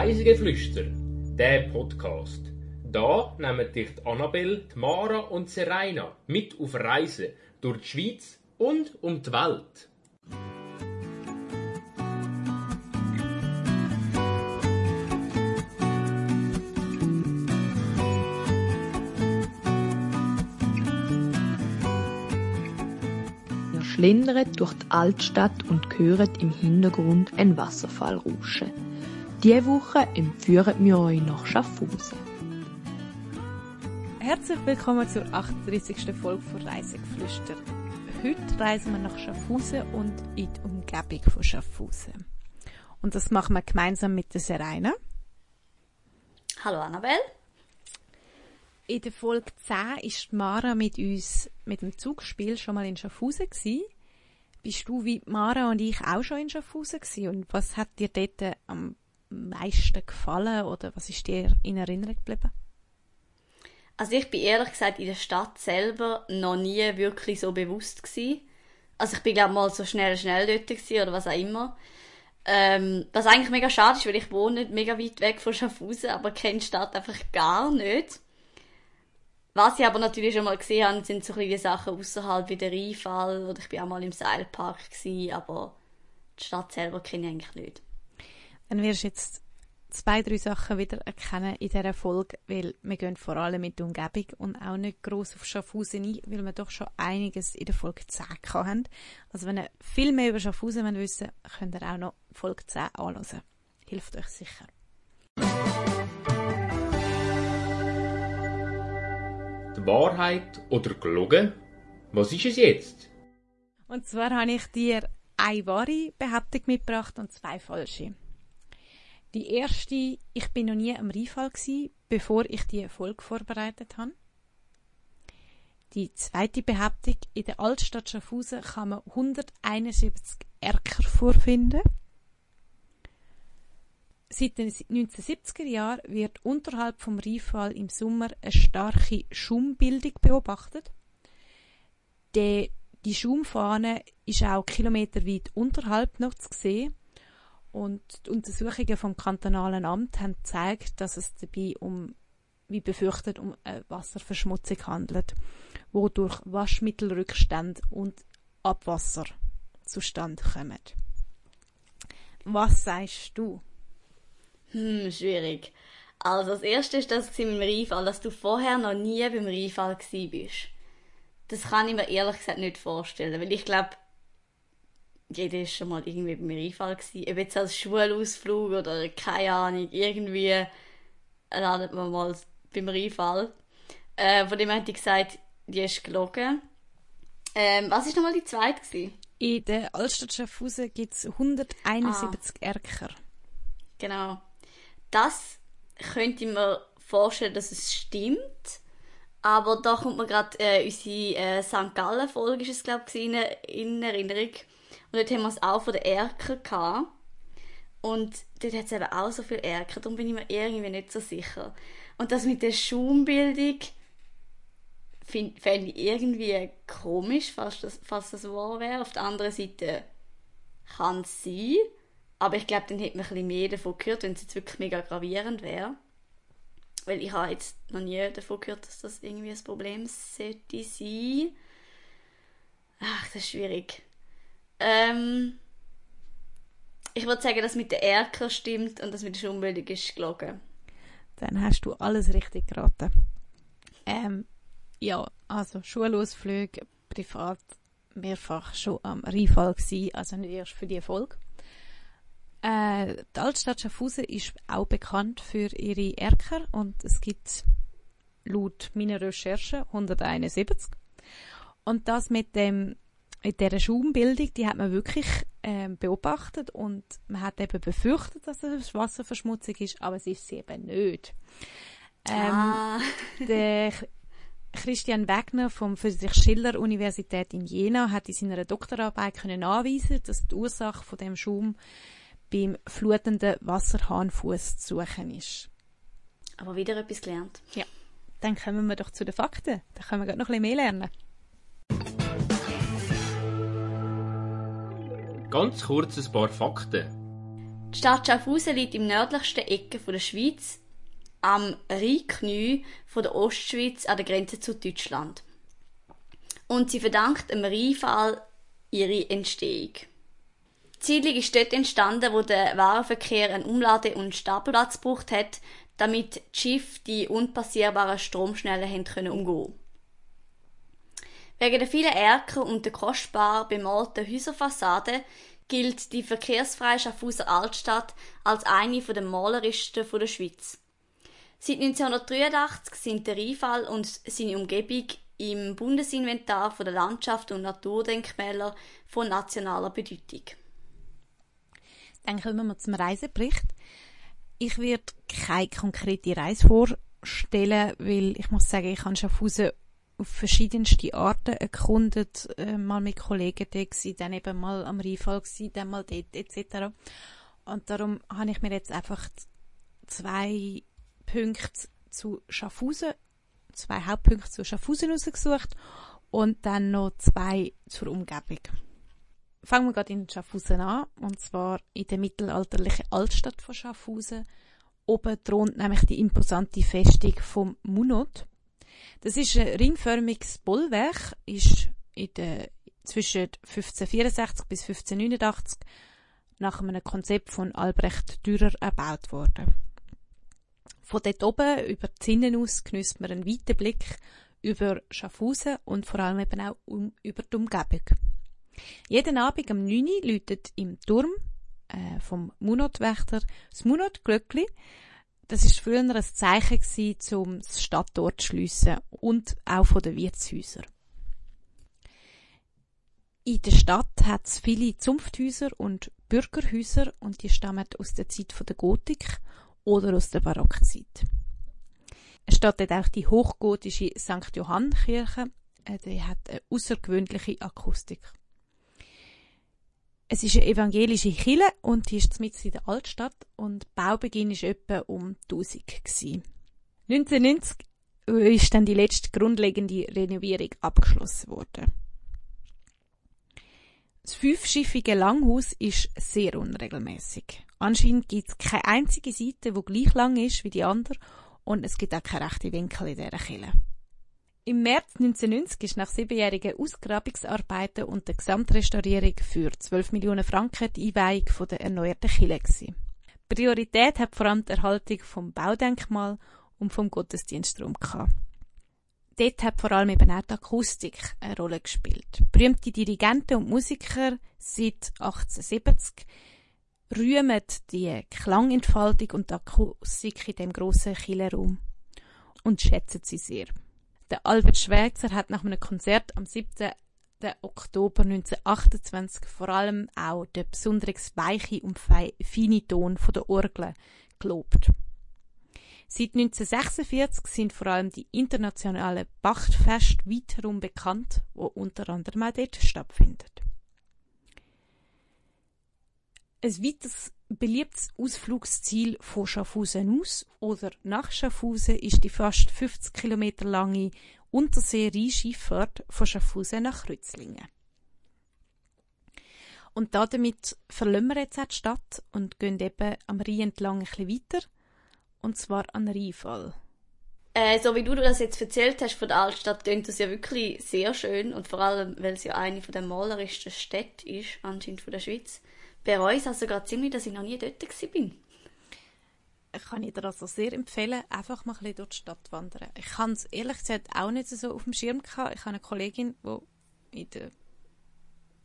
Reisegeflüster, der Podcast. Da nehmen dich die Annabelle, Mara und Serena mit auf Reisen durch die Schweiz und um die Welt. Ihr schlendert durch die Altstadt und hört im Hintergrund einen Wasserfall rauschen. Diese Woche entführen wir euch nach Schaffhausen. Herzlich willkommen zur 38. Folge von Reisegeflüster. Heute reisen wir nach Schaffhausen und in die Umgebung von Schaffhausen. Und das machen wir gemeinsam mit der Serena. Hallo Annabelle. In der Folge 10 ist Mara mit uns mit dem Zugspiel schon mal in Schaffhausen gewesen. Bist du wie Mara und ich auch schon in Schaffhausen gewesen? Und was hat dir dort am meisten gefallen oder was ist dir in Erinnerung geblieben? Also ich bin ehrlich gesagt in der Stadt selber noch nie wirklich so bewusst gewesen. Also ich bin glaube mal so schnell schnell dort gewesen oder was auch immer. Ähm, was eigentlich mega schade ist, weil ich wohne nicht mega weit weg von Schaffhausen, aber kenne die Stadt einfach gar nicht. Was ich aber natürlich schon mal gesehen habe, sind so kleine Sachen außerhalb wie der Rheinfall oder ich bin auch mal im Seilpark gewesen, aber die Stadt selber kenne ich eigentlich nicht. Dann wirst du jetzt zwei, drei Sachen wieder erkennen in dieser Folge, weil wir gehen vor allem mit der Umgebung und auch nicht gross auf Schaffhausen ein, weil wir doch schon einiges in der Folge 10 haben. Also wenn ihr viel mehr über Schaffhausen wissen wollt, könnt ihr auch noch Folge 10 anhören. Hilft euch sicher. Die Wahrheit oder gelogen? Was ist es jetzt? Und zwar habe ich dir eine wahre Behauptung mitgebracht und zwei falsche. Die erste, ich bin noch nie am Rheinfall gsi, bevor ich die Folge vorbereitet habe. Die zweite Behauptung, in der Altstadt Schaffhausen kann man 171 Erker vorfinden. Seit den 1970er Jahren wird unterhalb vom Rheinfall im Sommer eine starke Schaumbildung beobachtet. Die, die Schaumfahne ist auch kilometerweit unterhalb noch zu sehen und die Untersuchungen vom kantonalen Amt haben gezeigt, dass es dabei um, wie befürchtet, um eine Wasserverschmutzung handelt, wo durch Waschmittelrückstände und Abwasser zustande kommen. Was sagst du? Hm, schwierig. Also das erste ist das mit dem Rheinfall, dass du vorher noch nie beim Rheinfall gsi bist. Das kann ich mir ehrlich gesagt nicht vorstellen, weil ich glaube, jeder ist schon mal irgendwie beim Rheinfall gsi. Ob jetzt als Schulausflug oder keine Ahnung, irgendwie landet man mal beim Rheinfall. Äh, von dem hätte ich gesagt, die ist gelogen. Ähm, was ist nochmal die zweite gewesen? In der Altstadt Schaffhausen gibt es 171 ah. Erker. Genau. Das könnte ich mir vorstellen, dass es stimmt. Aber da kommt mir gerade äh, unsere äh, St. Gallen-Folge, ist es, glaube ich, in, in Erinnerung. Und dort haben wir es auch von den Erker gehabt. Und dort hat es eben auch so viel Erker, darum bin ich mir irgendwie nicht so sicher. Und das mit der Schaumbildung fände ich irgendwie komisch, falls das, falls das wahr wäre. Auf der anderen Seite kann es sein. Aber ich glaube, dann hätte man ein bisschen mehr davon gehört, wenn es jetzt wirklich mega gravierend wäre. Weil ich habe jetzt noch nie davon gehört, dass das irgendwie ein Problem sollte sein. Ach, das ist schwierig. Ähm, ich würde sagen, dass mit der Erker stimmt und das mit der Schaumbildung ist gelogen. Dann hast du alles richtig geraten. Ähm, ja, also Schulausflüge, privat, mehrfach schon am Rheinfall gewesen, also nicht erst für die Folge. Äh, die Altstadt Schaffhausen ist auch bekannt für ihre Erker und es gibt laut meiner Recherche 171. Und das mit dem mit dieser Schaumbildung, die hat man wirklich ähm, beobachtet und man hat eben befürchtet, dass es Wasserverschmutzung ist, aber es ist sie eben nicht. Ähm, ah. der Christian Wegner vom Friedrich-Schiller-Universität in Jena hat in seiner Doktorarbeit können nachweisen, dass die Ursache von dem Schaum beim flutenden Wasserhahnfuß zu suchen ist. Aber wieder etwas gelernt. Ja. Dann kommen wir doch zu den Fakten. Da können wir noch ein bisschen mehr lernen. Ganz kurz ein paar Fakten. Die Stadt Schaffhausen liegt im nördlichsten Ecke der Schweiz, am Rheinknie der Ostschweiz an der Grenze zu Deutschland. Und sie verdankt dem Rheinfall ihre Entstehung. Siedlung ist dort entstanden, wo der Warenverkehr einen Umlade- und Stapelplatz gebraucht hat, damit die Schiffe die unpassierbaren Stromschnellen können umgehen Wegen der vielen Erker und der kostbar bemalten Häuserfassade gilt die verkehrsfreie Schaffhauser Altstadt als eine der malerischsten der Schweiz. Seit 1983 sind der Rheinfall und seine Umgebung im Bundesinventar der Landschaft und Naturdenkmäler von nationaler Bedeutung. Dann kommen wir zum Reisebericht. Ich werde keine konkrete Reise vorstellen, weil ich muss sagen, ich habe Schaffhausen auf verschiedenste Arten erkundet, äh, mal mit Kollegen da gewesen, dann eben mal am Rheinfall gewesen, dann mal dort etc. Und darum habe ich mir jetzt einfach zwei Punkte zu Schaffhausen, zwei Hauptpunkte zu Schaffhausen rausgesucht und dann noch zwei zur Umgebung. Fangen wir gerade in Schaffhausen an, und zwar in der mittelalterlichen Altstadt von Schaffhausen. Oben thront nämlich die imposante Festung vom Munot. Das ist ein ringförmiges Bollwerk, ist in der, zwischen 1564 bis 1589 nach einem Konzept von Albrecht Dürer erbaut worden. Von dort oben über die Zinnen aus genießt man einen weiten Blick über Schaffhausen und vor allem eben auch um, über die Umgebung. Jeden Abend um 9 Uhr läutet im Turm äh, vom Munotwächter das Munotglöckli. Das ist früher ein Zeichen gewesen, um das Stadttor zu schliessen und auch von den Wirtshäusern. In der Stadt hat es viele Zunfthäuser und Bürgerhäuser und die stammen aus der Zeit der Gotik oder aus der Barockzeit. Es steht auch die hochgotische St. Johann Kirche. Äh, die hat eine außergewöhnliche Akustik. Es ist eine evangelische Kirche und die ist mitten in der Altstadt und Baubeginn ist etwa um 1000 gewesen. 1990 ist dann die letzte grundlegende Renovierung abgeschlossen worden. Das fünfschiffige Langhaus ist sehr unregelmäßig. Anscheinend gibt es keine einzige Seite, die gleich lang ist wie die andere und es gibt auch keine rechte Winkel in dieser Kirche. Im März 1990 ist nach siebenjährigen Ausgrabungsarbeiten und der Gesamtrestaurierung für 12 Millionen Franken die Einweihung der erneuerten Kirche Priorität hat vor allem die Erhaltung vom Baudenkmal und vom Gottesdienstraum gehabt. Dort hat vor allem eben auch die Akustik eine Rolle gespielt. Berühmte Dirigenten und Musiker seit 1870 rühmen die Klangentfaltung und die Akustik in dem grossen Killerraum und schätzen sie sehr. Der Albert Schweitzer hat nach einem Konzert am 7. Oktober 1928 vor allem auch den besonders weichen und feinen Ton der Orgel gelobt. Seit 1946 sind vor allem die internationalen Bachtfeste weiterum bekannt, wo unter anderem auch dort stattfindet. Ein weiteres beliebtes Ausflugsziel von Schaffhausen aus oder nach Schaffhausen ist die fast 50 Kilometer lange Untersee-Rheinschifffahrt von Schaffhausen nach Rützlingen. Und damit verlassen wir jetzt auch die Stadt und gehen eben am Rhein entlang ein weiter, und zwar an Rheinfall. Äh, so wie du das jetzt erzählt hast von der Altstadt, klingt das ja wirklich sehr schön und vor allem, weil es ja eine der malerischsten Städte ist, anscheinend von der Schweiz bereue es also gerade ziemlich, dass ich noch nie dort war. Ich kann dir also sehr empfehlen, einfach mal ein bisschen durch die Stadt wandern. Ich kann es ehrlich gesagt auch nicht so auf dem Schirm gehabt. Ich habe eine Kollegin, die in, der,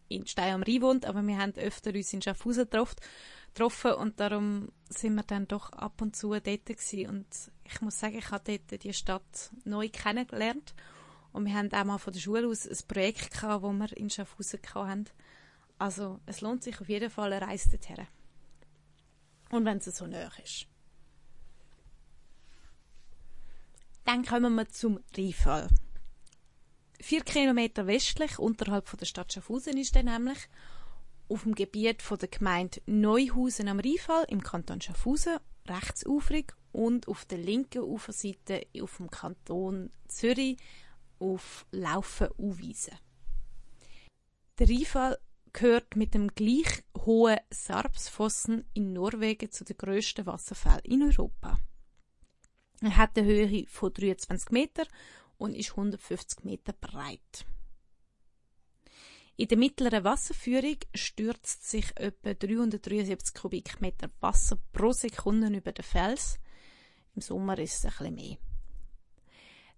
in Stein am Rhein wohnt, aber wir haben öfter uns in Schaffhausen getroffen und darum sind wir dann doch ab und zu dort gewesen. Und ich muss sagen, ich habe dort die Stadt neu kennengelernt und wir haben auch mal von der Schule aus ein Projekt gehabt, das wir in Schaffhausen hatten also es lohnt sich auf jeden Fall eine Reise dorthin. Und wenn es so nah ist. Dann kommen wir zum Rheinfall. Vier Kilometer westlich unterhalb von der Stadt Schaffhausen ist er nämlich auf dem Gebiet von der Gemeinde Neuhausen am Rheinfall im Kanton Schaffhausen rechtsufrig und auf der linken Uferseite auf dem Kanton Zürich auf Laufen-Uwiesen. Der Rheinfall gehört mit dem gleich Hohe Sarpsfossen in Norwegen zu den grössten Wasserfällen in Europa. Er hat eine Höhe von 23 Meter und ist 150 Meter breit. In der mittleren Wasserführung stürzt sich etwa 373 Kubikmeter Wasser pro Sekunde über den Fels. Im Sommer ist es ein bisschen mehr.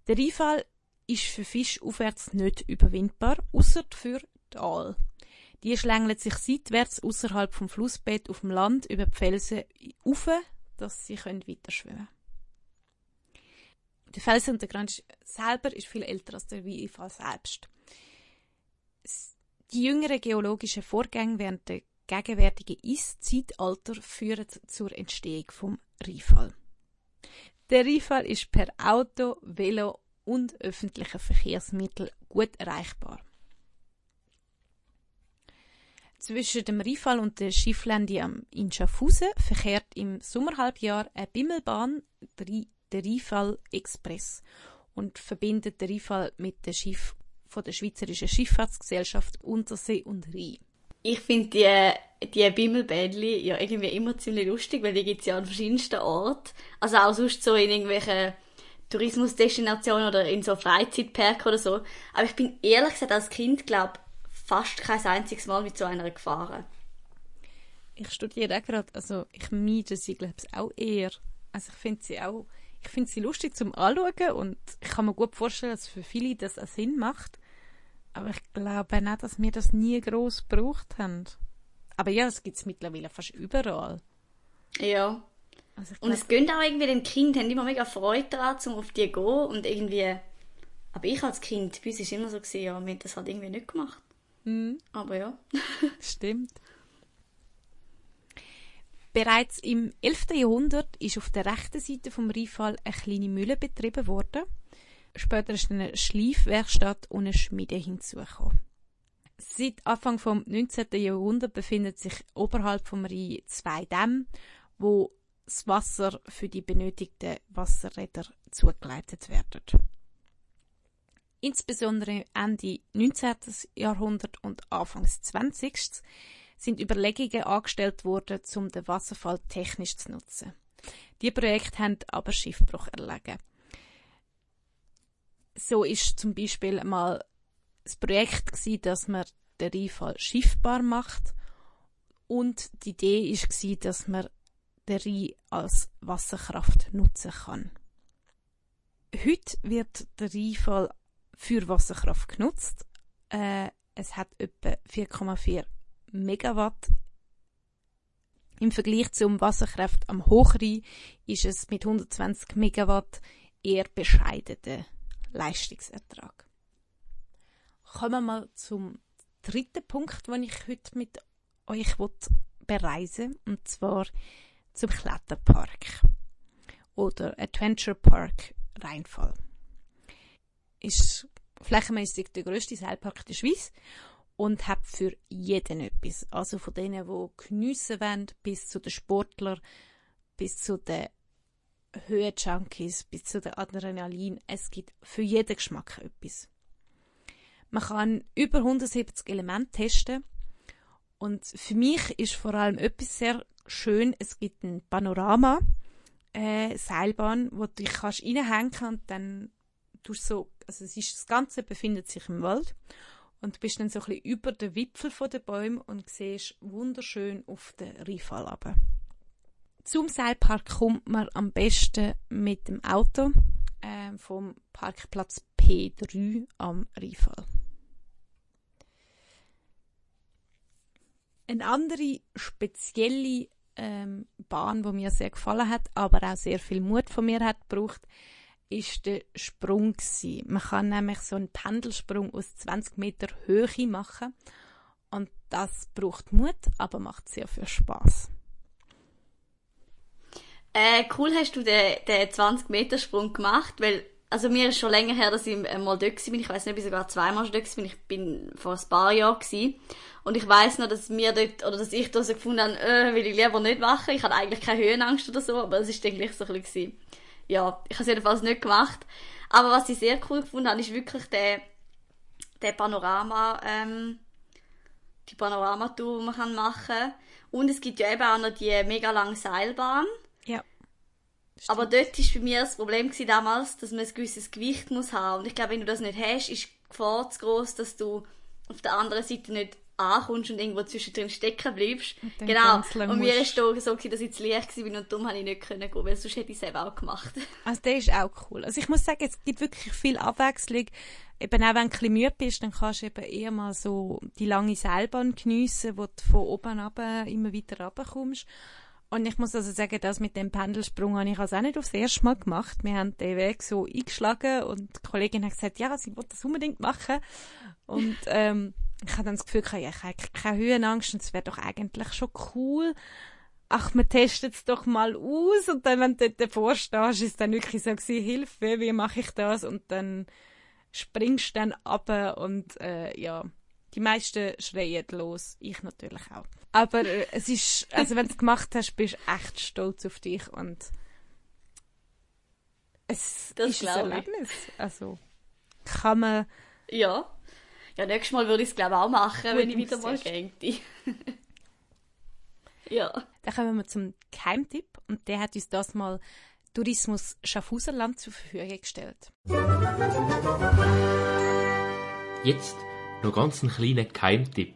Der Rheinfall ist für Fisch aufwärts nicht überwindbar, außer für die Aal. Die schlängeln sich seitwärts außerhalb vom Flussbett auf dem Land über die Felsen auf, dass sie weiter schwimmen können. Der Felsenuntergrund selber ist viel älter als der Rheinfall selbst. Die jüngeren geologischen Vorgänge während der gegenwärtigen Eiszeitalter führen zur Entstehung vom Rheinfall. Der Rheinfall ist per Auto, Velo und öffentlichen Verkehrsmitteln gut erreichbar. Zwischen dem Rheinfall und der Schifflände in Schaffhausen verkehrt im Sommerhalbjahr eine Bimmelbahn, der Rheinfall Express, und verbindet den Rheinfall mit dem Schiff von der Schweizerischen Schifffahrtsgesellschaft Untersee und Rhein. Ich finde die, die Bimmelbändli ja irgendwie immer ziemlich lustig, weil die gibt es ja an verschiedensten Orten. Also auch sonst so in irgendwelchen Tourismusdestinationen oder in so Freizeitparks oder so. Aber ich bin ehrlich gesagt als Kind, glaube fast kein einziges Mal mit so einer gefahren. Ich studiere auch gerade, also ich meide sie, glaube ich, auch eher. Also ich finde sie auch, ich finde sie lustig zum Anschauen und ich kann mir gut vorstellen, dass für viele das auch Sinn macht. Aber ich glaube nicht, dass wir das nie groß gebraucht haben. Aber ja, es gibt es mittlerweile fast überall. Ja. Also und es gönnt auch irgendwie den Kind, haben immer mega Freude daran, um auf die zu gehen und irgendwie... Aber ich als Kind, bei uns war es immer so, gewesen, ja, wir haben das halt irgendwie nicht gemacht. Mhm. Aber ja. Stimmt. Bereits im 11. Jahrhundert ist auf der rechten Seite vom Rheinfall eine kleine Mühle betrieben worden. Später ist eine Schleifwerkstatt und eine Schmiede hinzugekommen. Seit Anfang vom 19. Jahrhundert befindet sich oberhalb vom Rhein zwei Dämme, wo das Wasser für die benötigten Wasserräder zugeleitet werden. Insbesondere Ende 19. Jahrhundert und Anfangs 20. sind Überlegungen angestellt worden, um den Wasserfall technisch zu nutzen. Die Projekte haben aber Schiffbruch erlegen. So ist zum Beispiel mal das Projekt gewesen, dass man den Rheinfall schiffbar macht und die Idee ist gewesen, dass man den Rhein als Wasserkraft nutzen kann. Heute wird der Rheinfall für Wasserkraft genutzt. Äh, es hat etwa 4,4 Megawatt. Im Vergleich zum Wasserkraft am Hochrhein ist es mit 120 Megawatt eher bescheidener Leistungsertrag. Kommen wir mal zum dritten Punkt, den ich heute mit euch bereisen und zwar zum Kletterpark oder Adventure Park Rheinfall ist flächenmäßig der grösste Seilpark der Schweiz und hat für jeden etwas. Also von denen, die geniessen wollen, bis zu den Sportlern, bis zu den Höhenjunkies, bis zu den Adrenalin. Es gibt für jeden Geschmack etwas. Man kann über 170 Elemente testen und für mich ist vor allem etwas sehr schön. Es gibt ein Panorama, äh, Seilbahn, wo du dich kannst reinhängen und dann tust so also es ist, das Ganze befindet sich im Wald und du bist dann so ein bisschen über den Wipfel der Bäume und siehst wunderschön auf den Rheinfall runter. Zum Seilpark kommt man am besten mit dem Auto äh, vom Parkplatz P3 am Rheinfall. Eine andere spezielle ähm, Bahn, die mir sehr gefallen hat, aber auch sehr viel Mut von mir hat gebraucht, ist der Sprung gewesen. Man kann nämlich so einen Pendelsprung aus 20 Meter Höhe machen und das braucht Mut, aber macht sehr viel Spaß. Äh, cool hast du den, den 20 Meter Sprung gemacht, weil also mir ist schon länger her, dass ich mal dort war. Ich weiß nicht, ob ich sogar zweimal dort war. Ich bin vor ein paar Jahren gewesen. Und ich weiß noch, dass mir dort, oder dass ich da so gefunden habe, äh, will ich lieber nicht machen. Ich hatte eigentlich keine Höhenangst oder so, aber es ist gleich so ein bisschen ja, ich habe es jedenfalls nicht gemacht. Aber was ich sehr cool gefunden habe, ist wirklich der, der Panorama, ähm, die Panoramatour, die man machen kann. Und es gibt ja eben auch noch die mega lange Seilbahn. Ja. Aber dort war bei mir das Problem gewesen damals, dass man ein gewisses Gewicht muss haben. Und ich glaube, wenn du das nicht hast, ist die Gefahr zu groß, dass du auf der anderen Seite nicht ankommst und irgendwo zwischendrin stecken bleibst. Und Genau. Und mir ist da so dass ich zu leicht war und darum habe ich nicht können gehen, weil sonst hätte ich es eben auch gemacht. Also der ist auch cool. Also ich muss sagen, es gibt wirklich viel Abwechslung. Eben auch wenn du ein bisschen müde bist, dann kannst du eben eher mal so die lange Seilbahn geniessen, wo du von oben ab immer weiter runterkommst. Und ich muss also sagen, das mit dem Pendelsprung habe ich also auch nicht aufs erste Mal gemacht. Wir haben den Weg so eingeschlagen und die Kollegin hat gesagt, ja, sie will das unbedingt machen. Und ähm, ich habe dann das Gefühl, gehabt, ich habe keine Höhenangst und es wäre doch eigentlich schon cool ach, wir testen es doch mal aus. Und dann, wenn du dort davor stehst, ist dann wirklich so gewesen, Hilfe, wie mache ich das? Und dann springst du dann ab und äh, ja, die meisten schreien los. Ich natürlich auch. Aber äh, es ist, also wenn du es gemacht hast, bist du echt stolz auf dich und es Das ist ein ich. Erlebnis. Also kann man Ja. Ja, nächstes Mal würde ich es, glaube ich, auch machen, Gut wenn ich wieder mal gängte. ja. Dann kommen wir zum Keimtipp und der hat uns das mal Tourismus Schaffhauserland zur Verfügung gestellt. Jetzt noch ganz einen kleinen Keimtipp.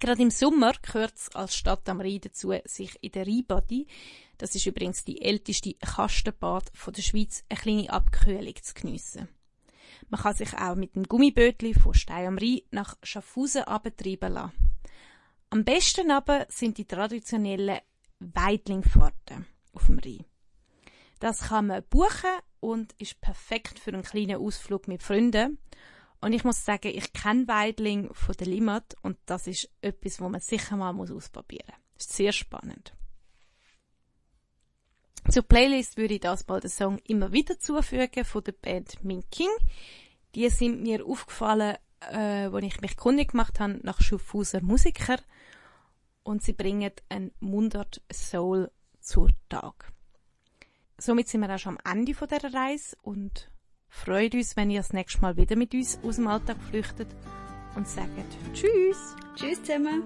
Gerade im Sommer gehört es als Stadt am Rhein dazu, sich in der Rheinbadi, das ist übrigens die älteste Kastenbad von der Schweiz, eine kleine Abkühlung zu geniessen. Man kann sich auch mit dem Gummibötli von Stein am Rhein nach Schaffhausen abtreiben lassen. Am besten aber sind die traditionellen Weidlingfahrten auf dem Rhein. Das kann man buchen und ist perfekt für einen kleinen Ausflug mit Freunden. Und ich muss sagen, ich kenne Weidling von der Limmat und das ist etwas, wo man sicher mal ausprobieren muss. Ist sehr spannend. Zur Playlist würde ich das bald den Song immer wieder zufügen von der Band Min King. Die sind mir aufgefallen, äh, als ich mich kundig gemacht habe nach Schaffhauser Musiker und sie bringen ein Mundart Soul zur Tag. Somit sind wir auch schon am Ende von dieser Reise und freut uns, wenn ihr das nächste Mal wieder mit uns aus dem Alltag flüchtet und sagt Tschüss! Tschüss zusammen.